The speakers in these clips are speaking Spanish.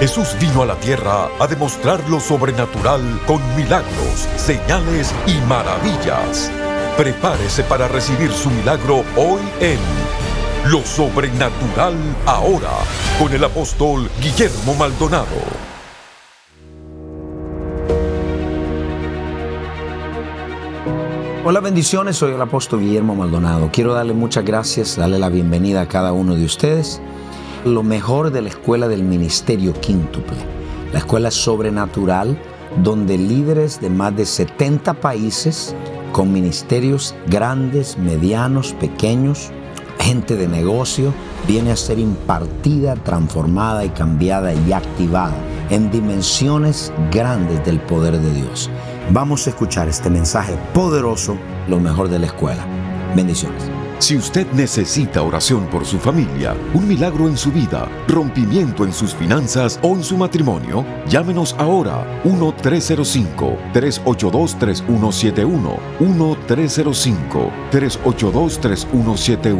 Jesús vino a la tierra a demostrar lo sobrenatural con milagros, señales y maravillas. Prepárese para recibir su milagro hoy en Lo Sobrenatural Ahora con el apóstol Guillermo Maldonado. Hola bendiciones, soy el apóstol Guillermo Maldonado. Quiero darle muchas gracias, darle la bienvenida a cada uno de ustedes lo mejor de la escuela del ministerio quíntuple, la escuela sobrenatural donde líderes de más de 70 países con ministerios grandes, medianos, pequeños, gente de negocio, viene a ser impartida, transformada y cambiada y activada en dimensiones grandes del poder de Dios. Vamos a escuchar este mensaje poderoso, lo mejor de la escuela. Bendiciones. Si usted necesita oración por su familia, un milagro en su vida, rompimiento en sus finanzas o en su matrimonio, llámenos ahora 1-305-382-3171. 1-305-382-3171.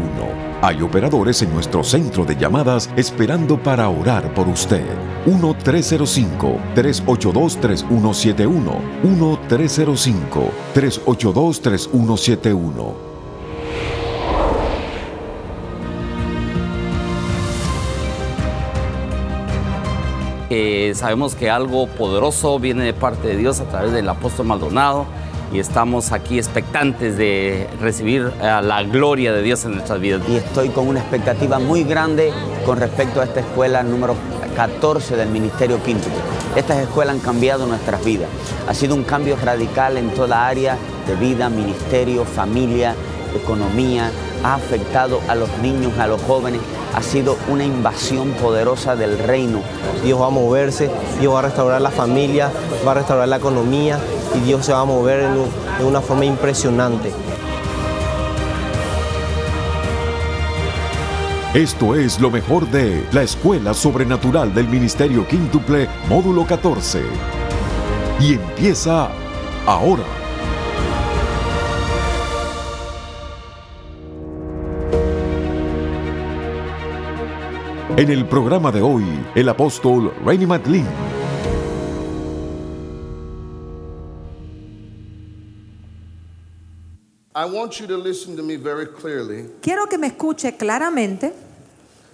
Hay operadores en nuestro centro de llamadas esperando para orar por usted. 1-305-382-3171. 1-305-382-3171. Sabemos que algo poderoso viene de parte de Dios a través del apóstol Maldonado y estamos aquí expectantes de recibir la gloria de Dios en nuestras vidas. Y estoy con una expectativa muy grande con respecto a esta escuela número 14 del Ministerio Quinto. Estas escuelas han cambiado nuestras vidas. Ha sido un cambio radical en toda área de vida, ministerio, familia, economía. Ha afectado a los niños, a los jóvenes ha sido una invasión poderosa del reino. Dios va a moverse, Dios va a restaurar la familia, va a restaurar la economía y Dios se va a mover de una forma impresionante. Esto es lo mejor de la Escuela Sobrenatural del Ministerio Quíntuple, módulo 14. Y empieza ahora. En el programa de hoy, el apóstol Rainy McLean. I want you to listen to me very clearly. Quiero que me escuche claramente.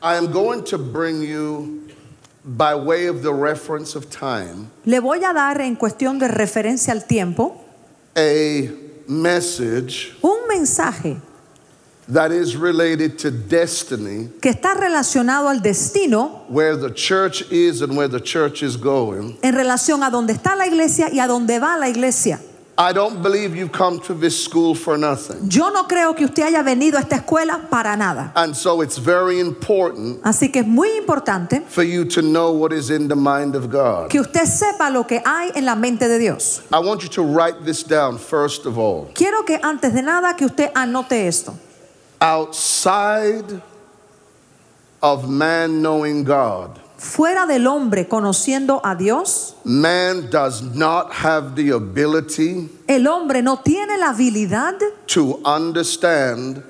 I am going to bring you by way of the reference of time. Le voy a dar en cuestión de referencia al tiempo a message un mensaje that is related to destiny, que está relacionado al destino, where the church is and where the church is going. en relación a dónde está la iglesia y a dónde va la iglesia. I don't believe you've come to this school for nothing. Yo no creo que usted haya venido a esta escuela para nada. And so it's very important Así que es muy importante for you to know what is in the mind of God. que usted sepa lo que hay en la mente de Dios. I want you to write this down first of all. Quiero que antes de nada que usted anote esto. Outside of man knowing God, fuera del hombre conociendo a Dios, man does not have the ability el hombre no tiene la habilidad to understand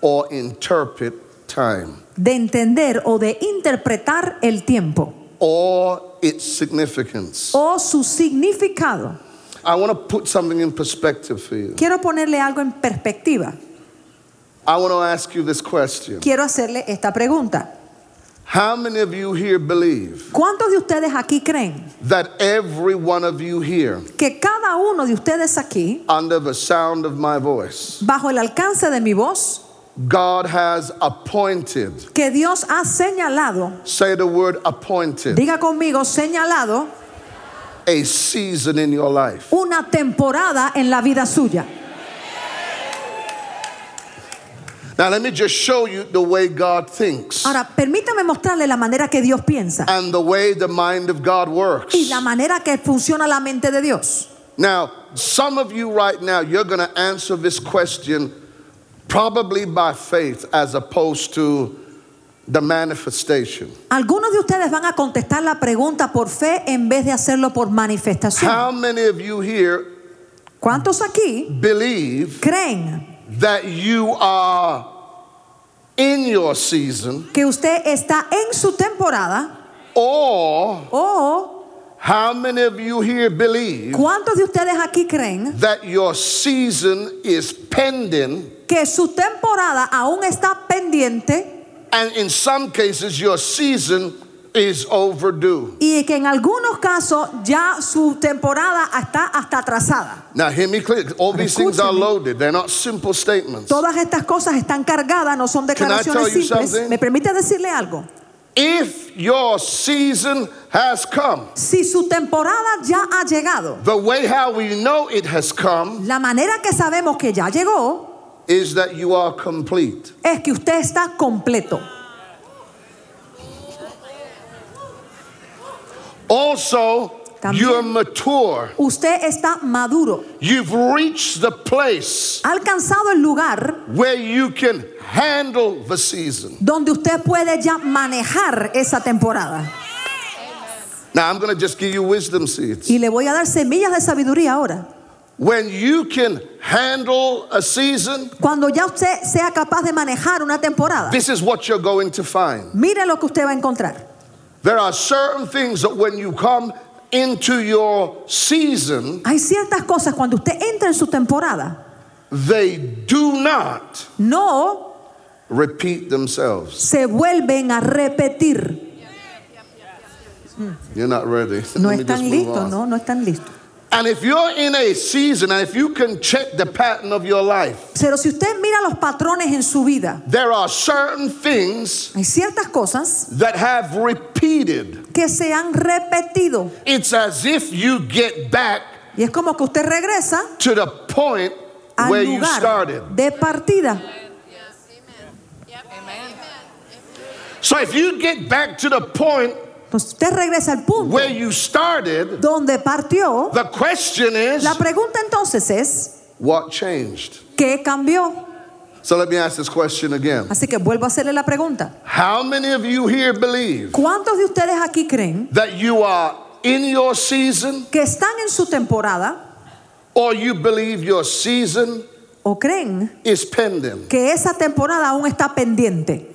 or interpret time de entender o de interpretar el tiempo or its significance. o su significado. I want to put something in perspective for you. Quiero ponerle algo en perspectiva. I want to ask you this question. Quiero hacerle esta pregunta. How many of you here believe ¿Cuántos de ustedes aquí creen that every one of you here, que cada uno de ustedes aquí, under the sound of my voice, bajo el alcance de mi voz, God has appointed, que Dios ha señalado, say the word appointed, diga conmigo, señalado a season in your life? una temporada en la vida suya? Now let me just show you the way God thinks Ahora, permítame mostrarle la manera que Dios piensa and the way the mind of God works. y la manera que funciona la mente de Dios. Now, some of you right now, you're going to answer this question probably by faith as opposed to the manifestation. Algunos de ustedes van a contestar la pregunta por fe en vez de hacerlo por manifestación. How many of you here ¿Cuántos aquí believe creen that you are in your season que usted está en su temporada. Or O, how many of you here believe ¿cuántos de ustedes aquí creen that your season is pending? que su temporada aún está pendiente? And in some cases your season is overdue? y que en algunos casos ya su temporada está hasta atrasada? Now, hear me clear. All these things are loaded, they're not simple statements. Todas estas cosas están cargadas, no son Can I tell declaraciones simples. something? ¿Me permite decirle algo? If your season has come, Si su temporada ya ha llegado, the way how we know it has come la manera que sabemos que ya llegó is that you are complete. es que usted está completo. Also, También. you're mature. Usted está maduro. You've reached the place Ha alcanzado el lugar where you can handle the season. donde usted puede ya manejar esa temporada. Now, I'm going to just give you wisdom seeds. Y le voy a dar semillas de sabiduría ahora. When you can handle a season, Cuando ya usted sea capaz de manejar una temporada, this is what you're going to find. mire lo que usted va a encontrar. There are certain things that when you come into your season, Hay ciertas cosas cuando usted entra en su temporada, they do not no repeat themselves. se vuelven a repetir. You're not ready. No Let me just están listos, no, no están listos. And if you're in a season, and if you can check the pattern of your life, Pero si usted mira los patrones en su vida, there are certain things hay ciertas cosas that have repeated. que se han repetido. It's as if you get back Y es como que usted regresa to the point al where you started. de partida. So if you get back to the point Entonces usted regresa al punto where you started, donde partió. the question is, La pregunta entonces es, what changed? ¿qué cambió? So let me ask this question again. Así que vuelvo a hacerle la pregunta. How many of you here believe ¿Cuántos de ustedes aquí creen that you are in your season que están en su temporada or you believe your season o creen is pending? que esa temporada aún está pendiente?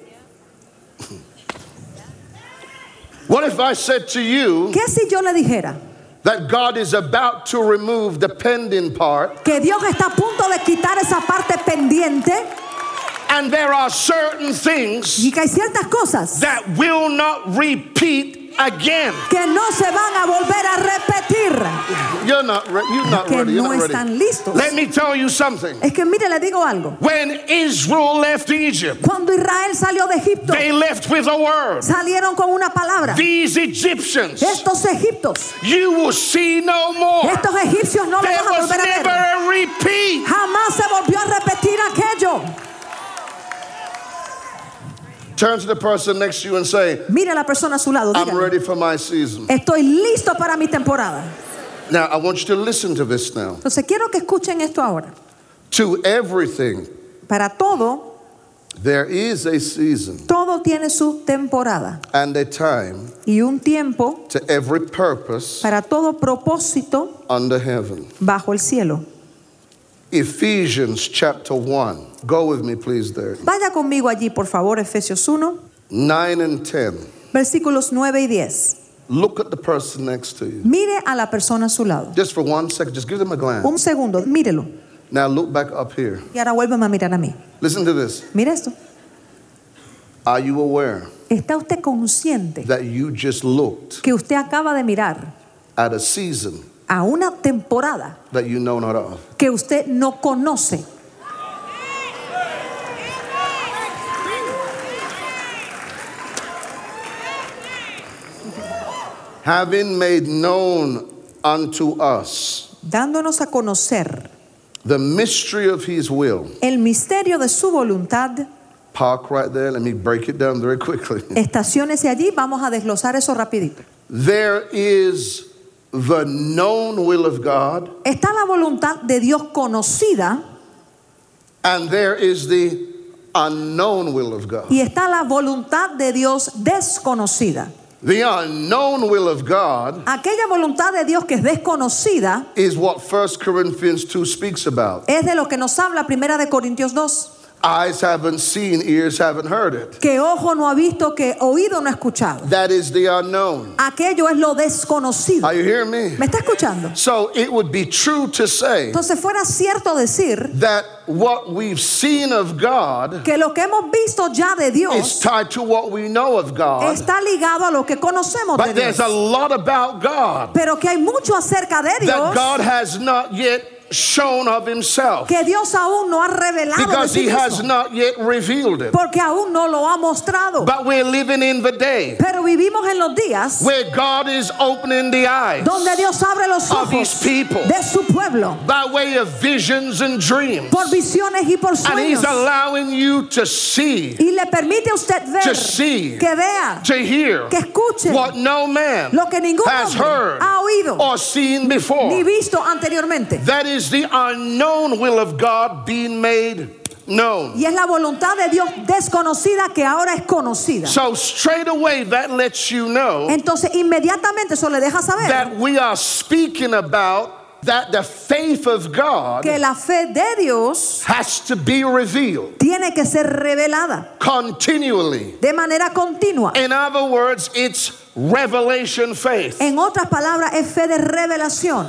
What if I said to you ¿Qué si yo le dijera? that God is about to remove the pending part que Dios está a punto de quitar esa parte pendiente and there are certain things y que hay ciertas cosas that will not repeat again? que no se van a volver a repetir? You're not, re- you're not Que ready. You're no not ready. están listos. Let me tell you something. Es que mire, le digo algo. When Israel left Egypt, Cuando Israel salió de Egipto, they left with a word. salieron con una palabra. These Egyptians, Estos egiptos, you will see no more. estos egipcios no los There van a volver a never a repeat. Jamás se volvió a repetir aquello. Turn to the person next to you and say, Mire a la persona a su lado. I'm ready for my season. Estoy listo para mi temporada. Now, I want you to listen to this now. Entonces quiero que escuchen esto ahora. To everything, Para todo, there is a season todo tiene su temporada and a time y un tiempo to every purpose para todo propósito under heaven. bajo el cielo. Ephesians chapter 1. Go with me, please, there. Vaya conmigo allí, por favor, Efesios 1, 9 and 10. versículos 9 y 10. Look at the person next to you. Mire a la persona a su lado. Just for one second, just give them a glance. Un segundo, mírelo. Now look back up here. Y ahora vuélveme a mirar a mí. Listen to this. Mire esto. Are you aware ¿Está usted consciente that you just looked que usted acaba de mirar at a season a una temporada that you know not of? que usted no conoce? Having made known unto us Dándonos a conocer the mystery of his will. el misterio de su voluntad. Park right there. Let me break it down very quickly. Estaciones allí, vamos a desglosar eso rapidito. There is the known will of God, Está la voluntad de Dios conocida and there is the unknown will of God. y está la voluntad de Dios desconocida. The unknown will of God Aquella voluntad de Dios que es desconocida is what 1 Corinthians 2 speaks about. es de lo que nos habla Primera de Corintios 2. Eyes haven't seen, ears haven't heard it. que ojo no ha visto, que oído no ha escuchado. That is the unknown. Aquello es lo desconocido. Are you hearing me? ¿Me está escuchando? So it would be true to say Entonces fuera cierto decir that what we've seen of God que lo que hemos visto ya de Dios is tied to what we know of God. está ligado a lo que conocemos de But there's a lot about God Pero que hay mucho acerca de Dios. that God has not yet shown of himself que Dios aún no ha revelado because sí he has not yet revealed it. Porque aún no lo ha mostrado. But we're living in the day Pero vivimos en los días where God is opening the eyes donde Dios abre los of his people de su pueblo by way of visions and dreams. por visiones y por And he's allowing you to see, Y le permite usted ver, to see, que vea, to hear que escuche what no man lo que ningún has hombre heard ha oído or seen before. ni visto anteriormente. That is the unknown will of God being made known. Y es la voluntad de Dios desconocida que ahora es conocida. So straight away that lets you know Entonces inmediatamente eso le deja saber that we are speaking about that the faith of God que la fe de Dios has to be revealed tiene que ser revelada continually. de manera continua. In other words, it's revelation faith. En otras palabras, es fe de revelación.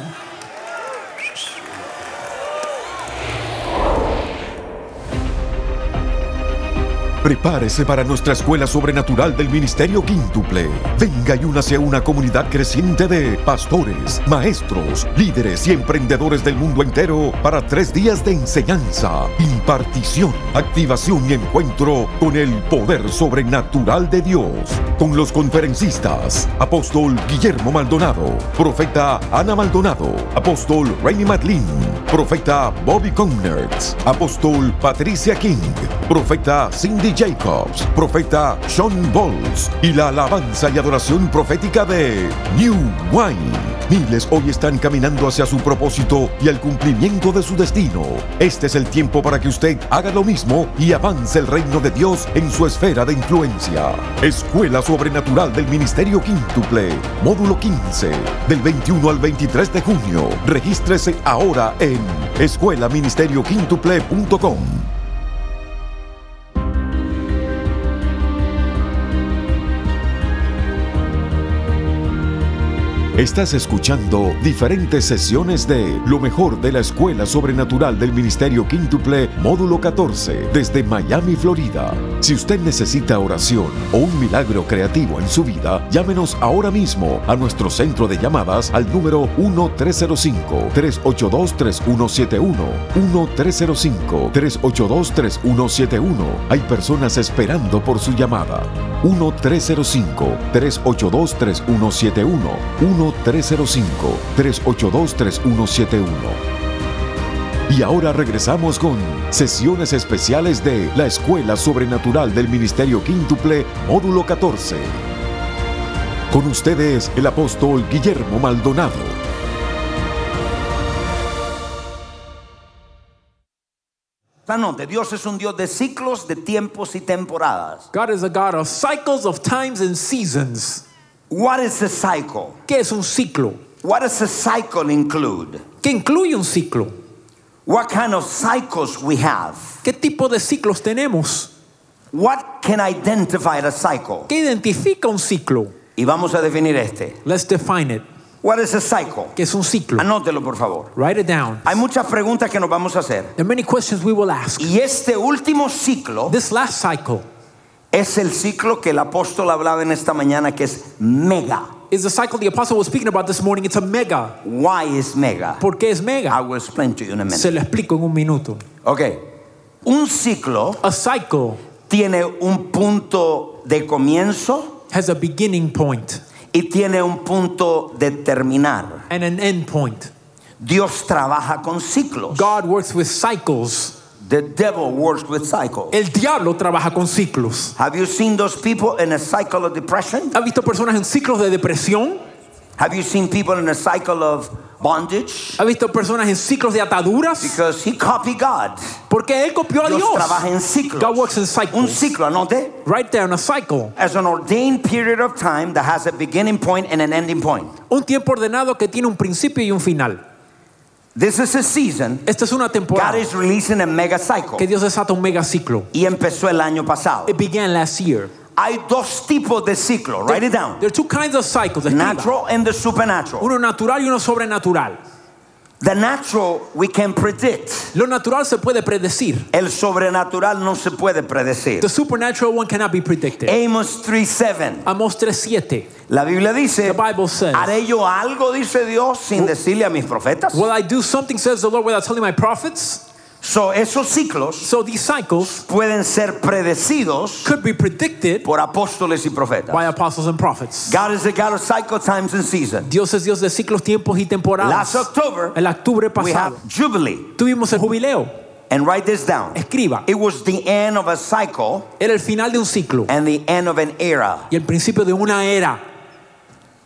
Prepárese para nuestra escuela sobrenatural del Ministerio Quíntuple. Venga y únase a una comunidad creciente de pastores, maestros, líderes y emprendedores del mundo entero para tres días de enseñanza, impartición, activación y encuentro con el poder sobrenatural de Dios. Con los conferencistas, apóstol Guillermo Maldonado, profeta Ana Maldonado, apóstol Rainy Matlin, profeta Bobby Connerts, apóstol Patricia King, profeta Cindy Jacobs, profeta Sean Bowles y la alabanza y adoración profética de New Wine. Miles hoy están caminando hacia su propósito y al cumplimiento de su destino. Este es el tiempo para que usted haga lo mismo y avance el reino de Dios en su esfera de influencia. Escuela Sobrenatural del Ministerio Quíntuple, módulo 15, del 21 al 23 de junio. Regístrese ahora en escuelaministerioquíntuple.com. Estás escuchando diferentes sesiones de lo mejor de la Escuela Sobrenatural del Ministerio Quíntuple, módulo 14, desde Miami, Florida. Si usted necesita oración o un milagro creativo en su vida, llámenos ahora mismo a nuestro centro de llamadas al número 1-305-382-3171. 1-305-382-3171. Hay personas esperando por su llamada. 1-305-382-3171. 1-305-382-3171. Y ahora regresamos con sesiones especiales de la Escuela Sobrenatural del Ministerio Quíntuple, módulo 14. Con ustedes el apóstol Guillermo Maldonado. Anote, Dios es un Dios de ciclos, de tiempos y temporadas. God is a God of cycles of times and seasons. What is a cycle? ¿Qué es un ciclo? What does a cycle include? ¿Qué incluye un ciclo? What kind of cycles we have? ¿Qué tipo de ciclos tenemos? What can identify a cycle? ¿Qué identifica un ciclo? Y vamos a definir este. Let's define it. What is a cycle? ¿Qué es un ciclo? Anótelo, por favor. Write it down. Hay muchas preguntas que nos vamos a hacer. There are many questions we will ask. Y este último ciclo This last cycle es el ciclo que el apóstol hablaba en esta mañana que es mega. is the cycle the apostle was speaking about this morning. It's a mega. Why is mega? ¿Por qué es I mega? will explain to you in a Se minute. lo explico en un minuto. Ok. Un ciclo A cycle tiene un punto de comienzo has a beginning point y tiene un punto de terminar. and an end point. Dios trabaja con ciclos. God works with cycles. The devil works with cycles. El diablo trabaja con ciclos. Have you seen those people in a cycle of depression? ¿Ha visto personas en ciclos de depresión? Have you seen people in a cycle of bondage? ¿Ha visto personas en ciclos de ataduras? Because he copied God. Porque él copió a Dios Dios. trabaja en ciclos. God works in cycles. Un ciclo, anote, Write down a cycle. as an ordained period of time that has a beginning point and an ending point. Un tiempo ordenado que tiene un principio y un final. This is a season. Esta es una God is releasing a mega cycle. que Dios desata un mega ciclo. Y empezó el año pasado. It began last year. Hay dos tipos de ciclo. Write it down. There are two kinds of cycles. Natural and the supernatural. Uno natural y uno sobrenatural. The natural we can predict. Lo natural se puede predecir. El sobrenatural no se puede predecir. The supernatural one cannot be predicted. Amos 3:7. Amos 3:7. La Biblia dice, The Bible says- ¿haré yo algo, dice Dios, sin decirle a mis profetas? Will I do something, says the Lord, without telling my prophets? So, esos ciclos So these cycles pueden ser predecidos could be predicted por apóstoles y profetas. by apostles and prophets. God is a God of cycle times and seasons. Dios es Dios de ciclos, tiempos y temporadas. Last October, El octubre we have pasado Jubilee. tuvimos el jubileo. And write this down. Escriba. It was the end of a cycle Era el final de un ciclo and the end of an era. y el principio de una era.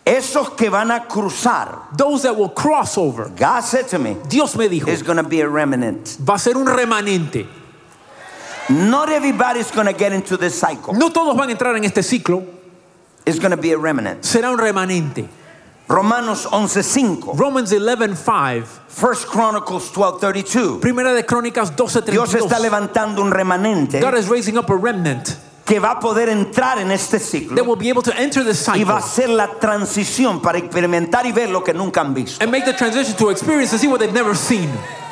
Esos que van a cruzar, Those that will cross over. God said to me, Dios me dijo, is going to be a remnant. va a ser un remanente. Not everybody's going to get into this cycle. No todos van a entrar en este ciclo, It's going to be a remnant. será un remanente. Romanos 11:5. Romans 11:5, First Chronicles 12:32. Primera de Crónicas Dios está levantando un remanente God is raising up a remnant que va a poder entrar en este ciclo will be able to enter the y va cycle a ser la transición para experimentar y ver lo que nunca han visto. and make the transition to experience and see what they've never seen.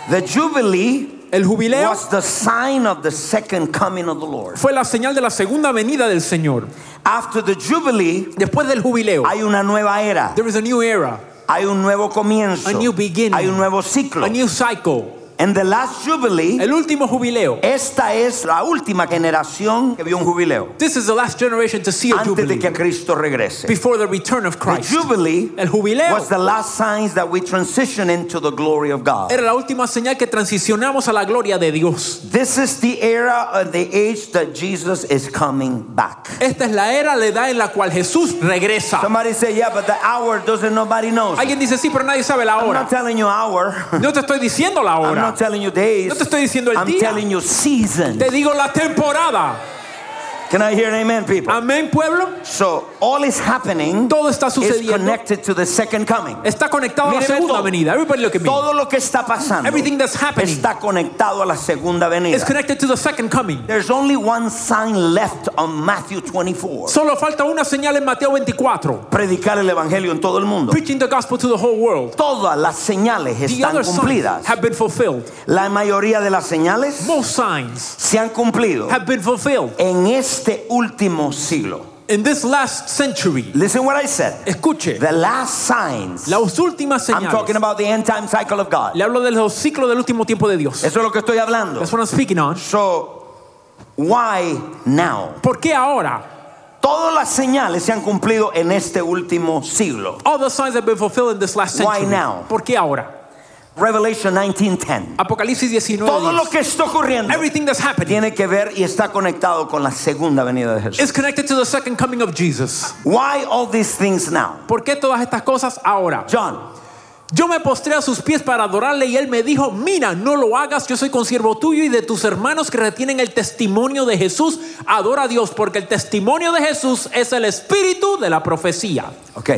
The Jubilee El jubileo was the sign of the second coming of the Lord. fue la señal de la segunda venida del Señor. After the Jubilee, Después del jubileo, hay una nueva era, there is a new era, hay un nuevo comienzo, A new beginning. hay un nuevo ciclo. a new cycle. En the last Jubilee, El último jubileo. esta es la última generación que vio un jubileo This is the last generation to see a antes de jubilee que Cristo regrese. before the return of Christ. The. Jubilee El jubileo was the last signs that we transition into the glory of God. era la última señal que transicionamos a la gloria de Dios. This is the era of the age that Jesus is coming back. Esta es la era, la edad en la cual Jesús regresa. Somebody say, yeah, but the hour doesn't nobody knows. Alguien dice sí, pero nadie sabe la hora. I'm not telling you hour. No te estoy diciendo la hora. Not telling you days. No te estoy diciendo el I'm día. telling you season. Te digo la temporada. Can I hear an amen, people? Amén, pueblo. So all is happening Todo está is sucediendo. connected to the second coming. Está conectado a la segunda todo. venida. Everybody look at me. Todo lo que está pasando Everything that's happening está conectado a la segunda venida. is connected to the second coming. There's only one sign left on Matthew 24. Solo falta una señal en Mateo 24. Predicar el evangelio en todo el mundo. Preaching the gospel to the whole world. Todas las señales The están cumplidas. have been fulfilled. La mayoría de las señales Most signs se han cumplido have been fulfilled en este último siglo. in this last century. Listen what I said. Escuche, The last signs. las últimas señales. I'm talking about the end time cycle of God. Le hablo de los ciclos del último tiempo de Dios. Eso es lo que estoy hablando. That's what I'm speaking on. So, why now? ¿Por qué ahora? Todas las señales se han cumplido en este último siglo. All the signs have been fulfilled in this last century. Why now? ¿Por qué ahora? Revelation 19:10. Apocalipsis 19. Todo lo 10. que está ocurriendo Everything that's happening tiene que ver y está conectado con la segunda venida de Jesús. is connected to the second coming of Jesus. Why all these things now? ¿Por qué todas estas cosas ahora? John, Yo me postré a sus pies para adorarle y él me dijo, mira, no lo hagas, yo soy consiervo tuyo y de tus hermanos que retienen el testimonio de Jesús, adora a Dios, porque el testimonio de Jesús es el espíritu de la profecía. ok.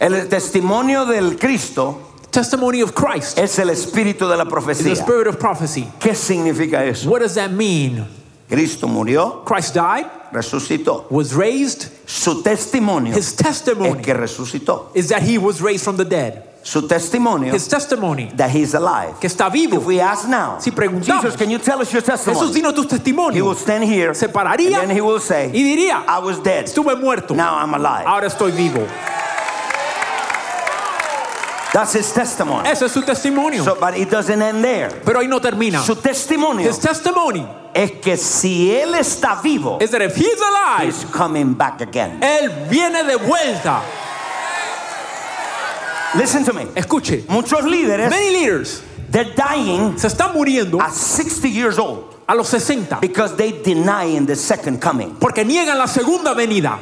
El testimonio del Cristo Testimony of Christ es el espíritu de la is the spirit of prophecy. ¿Qué significa eso? What does that mean? Cristo murió, Christ died, resucitó. was raised, Su testimonio his es testimony que resucitó. is that he was raised from the dead. Su testimonio His testimony, that he's alive. que está vivo. If we ask now, Si preguntamos, Jesus, can you tell us your Jesús, testimony? dinos tu He will stand here Se pararía and then he will say, y diría, I was dead. estuve muerto, Now I'm alive. ahora estoy vivo. That's his testimony. Ese es su testimonio. So, but it doesn't end there. Pero ahí no termina. Su testimonio His testimony es que si él está vivo, is that if he's alive, he's coming back again. él viene de vuelta. Listen to me. Escuche, Muchos líderes, many leaders they're dying se están muriendo at 60 years old a los 60 because they deny in the second coming porque niegan la segunda venida.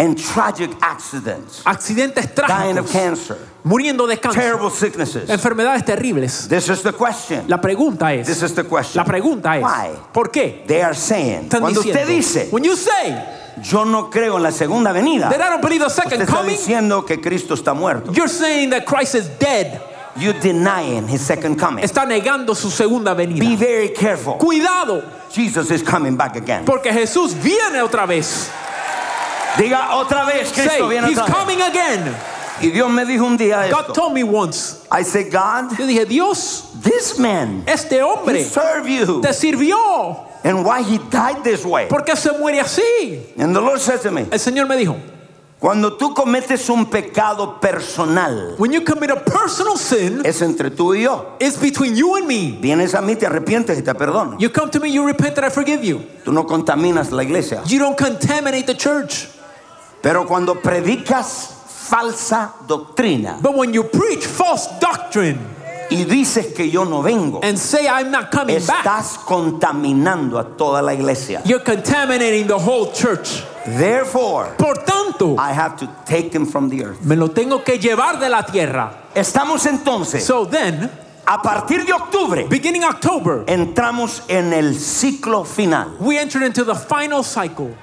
And tragic accidents, Accidentes dying of trágicos, cancer, muriendo de cáncer, terrible sicknesses. enfermedades terribles. This is the question. La pregunta This es, is the question. la pregunta es, Why? ¿por qué? They are saying, Están cuando usted diciendo, dice, when you say yo no creo en la segunda venida, that I don't believe the usted second está coming, diciendo que Cristo está muerto. you're saying that Christ is dead. you're denying his second coming. está negando su segunda Be venida. very careful. Cuidado, Jesus is coming back again. porque Jesús viene otra vez. Diga otra vez, Cristo Say, viene He's otra vez. coming again. Y Dios me dijo un día God esto. told me once. I said, God, Yo dije, Dios, this man, este he hombre served you. te sirvió. And why he died this way. ¿Por qué se muere así? And the Lord said to me, El Señor me dijo, cuando tú cometes un pecado personal, when you commit a personal sin, es entre tú y yo. it's between you and me. Vienes a mí, te arrepientes y te perdono. You come to me, you repent, and I forgive you. Tú no contaminas la iglesia. You don't contaminate the church. Pero cuando predicas falsa doctrina But when you preach false doctrine y dices que yo no vengo, and say I'm not coming back, estás contaminando a toda la iglesia. you're contaminating the whole church. Therefore, Por tanto, I have to take him from the earth. me lo tengo que llevar de la tierra. Estamos entonces, So then, a partir de octubre, beginning October, entramos en el ciclo final. we entered into the final cycle.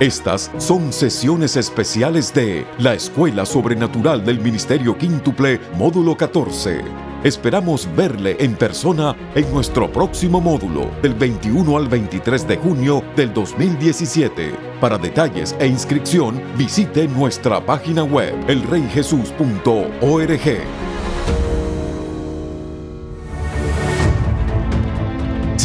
Estas son sesiones especiales de la Escuela Sobrenatural del Ministerio Quíntuple, módulo 14. Esperamos verle en persona en nuestro próximo módulo, del 21 al 23 de junio del 2017. Para detalles e inscripción, visite nuestra página web, elreyjesus.org.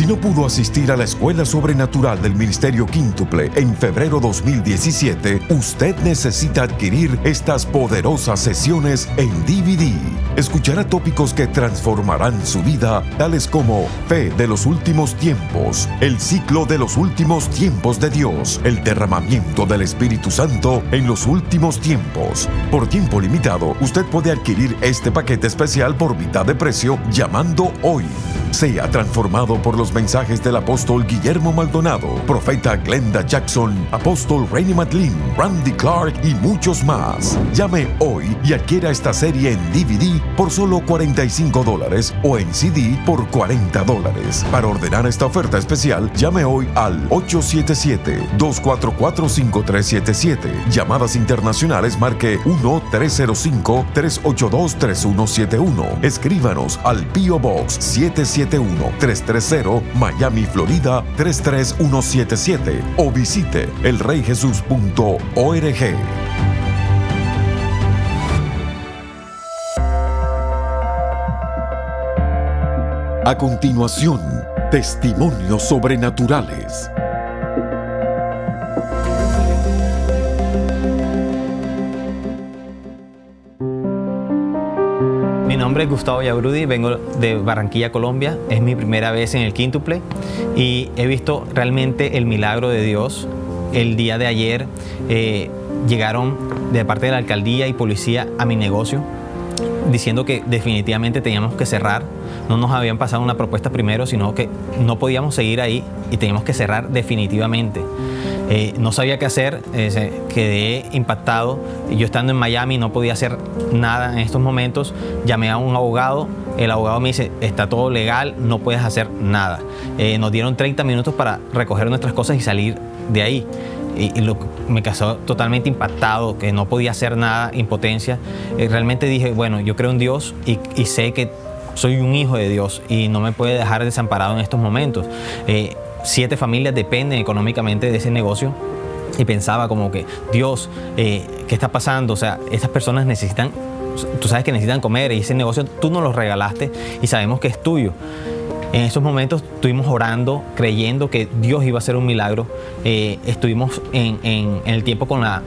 Si no pudo asistir a la Escuela Sobrenatural del Ministerio Quíntuple en febrero 2017, usted necesita adquirir estas poderosas sesiones en DVD. Escuchará tópicos que transformarán su vida, tales como Fe de los últimos tiempos, el ciclo de los últimos tiempos de Dios, el derramamiento del Espíritu Santo en los últimos tiempos. Por tiempo limitado, usted puede adquirir este paquete especial por mitad de precio llamando hoy. Sea transformado por los mensajes del apóstol Guillermo Maldonado, profeta Glenda Jackson, apóstol Rainy McLean, Randy Clark y muchos más. Llame hoy y adquiera esta serie en DVD por solo 45 dólares o en CD por 40 dólares. Para ordenar esta oferta especial, llame hoy al 877-244-5377. Llamadas internacionales marque 1-305-382-3171. Escríbanos al P.O. Box 771-330 Miami, Florida 33177 o visite elreyjesus.org. A continuación, testimonios sobrenaturales. Nombre es Gustavo Yabrudi, vengo de Barranquilla, Colombia. Es mi primera vez en el quíntuple y he visto realmente el milagro de Dios. El día de ayer eh, llegaron de parte de la alcaldía y policía a mi negocio diciendo que definitivamente teníamos que cerrar. No nos habían pasado una propuesta primero, sino que no podíamos seguir ahí y teníamos que cerrar definitivamente. Eh, no sabía qué hacer, eh, quedé impactado. Yo estando en Miami no podía hacer nada en estos momentos. Llamé a un abogado, el abogado me dice, está todo legal, no puedes hacer nada. Eh, nos dieron 30 minutos para recoger nuestras cosas y salir de ahí. Y, me quedó totalmente impactado, que no podía hacer nada, impotencia. Realmente dije, bueno, yo creo en Dios y sé que soy un hijo de Dios y no me puede dejar desamparado en estos momentos. Eh, siete familias dependen económicamente de ese negocio y pensaba como que, Dios, eh, ¿qué está pasando? O sea, estas personas necesitan, tú sabes que necesitan comer y ese negocio tú nos lo regalaste y sabemos que es tuyo. En esos momentos estuvimos orando, creyendo que Dios iba a hacer un milagro. Eh, estuvimos en, el tiempo con la,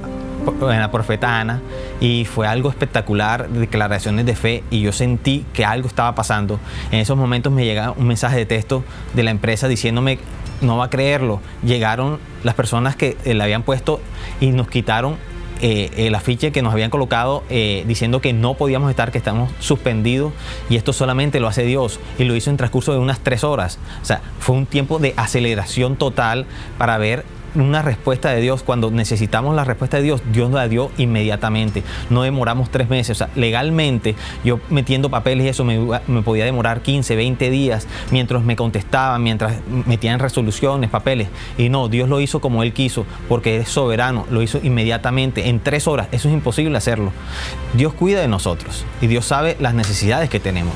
en la profeta Ana y fue algo espectacular, declaraciones de fe y yo sentí que algo estaba pasando. En esos momentos me llega un mensaje de texto de la empresa diciéndome, no va a creerlo, llegaron las personas que eh, le habían puesto y nos quitaron eh, el afiche que nos habían colocado eh, diciendo que no podíamos estar, que estamos suspendidos y esto solamente lo hace Dios y lo hizo en transcurso de unas tres horas. O sea, fue un tiempo de aceleración total para ver una respuesta de Dios, cuando necesitamos la respuesta de Dios, Dios la dio inmediatamente. No demoramos tres meses. O sea, legalmente, yo metiendo papeles y eso me, me podía demorar 15, 20 días mientras me contestaban, mientras metían resoluciones, papeles. Y no, Dios lo hizo como Él quiso, porque es soberano, lo hizo inmediatamente, en tres horas. Eso es imposible hacerlo. Dios cuida de nosotros y Dios sabe las necesidades que tenemos.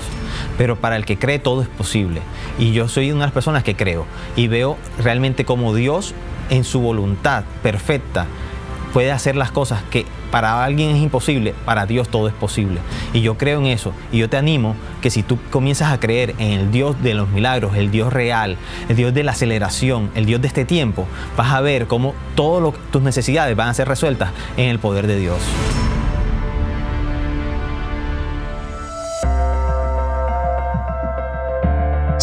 Pero para el que cree todo es posible. Y yo soy una de las personas que creo y veo realmente como Dios en su voluntad perfecta puede hacer las cosas que para alguien es imposible, para Dios todo es posible. Y yo creo en eso. Y yo te animo que si tú comienzas a creer en el Dios de los milagros, el Dios real, el Dios de la aceleración, el Dios de este tiempo, vas a ver cómo todas tus necesidades van a ser resueltas en el poder de Dios.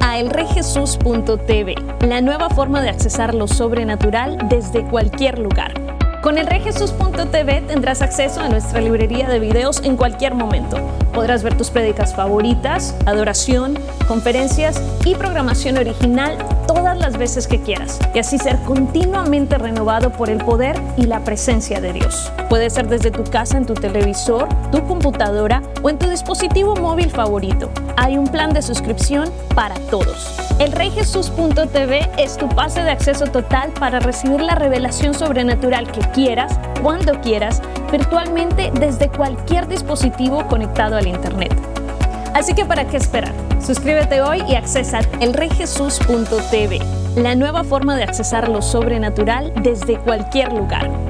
A elreyjesus.tv, la nueva forma de accesar lo sobrenatural desde cualquier lugar. Con elreyjesus.tv tendrás acceso a nuestra librería de videos en cualquier momento. Podrás ver tus prédicas favoritas, adoración, conferencias y programación original todas las veces que quieras y así ser continuamente renovado por el poder y la presencia de Dios. Puede ser desde tu casa, en tu televisor, tu computadora o en tu dispositivo móvil favorito. Hay un plan de suscripción para todos. El reyjesus.tv es tu pase de acceso total para recibir la revelación sobrenatural que quieras, cuando quieras, virtualmente desde cualquier dispositivo conectado al Internet. Así que ¿para qué esperar? Suscríbete hoy y accesa elreyjesus.tv, la nueva forma de accesar lo sobrenatural desde cualquier lugar.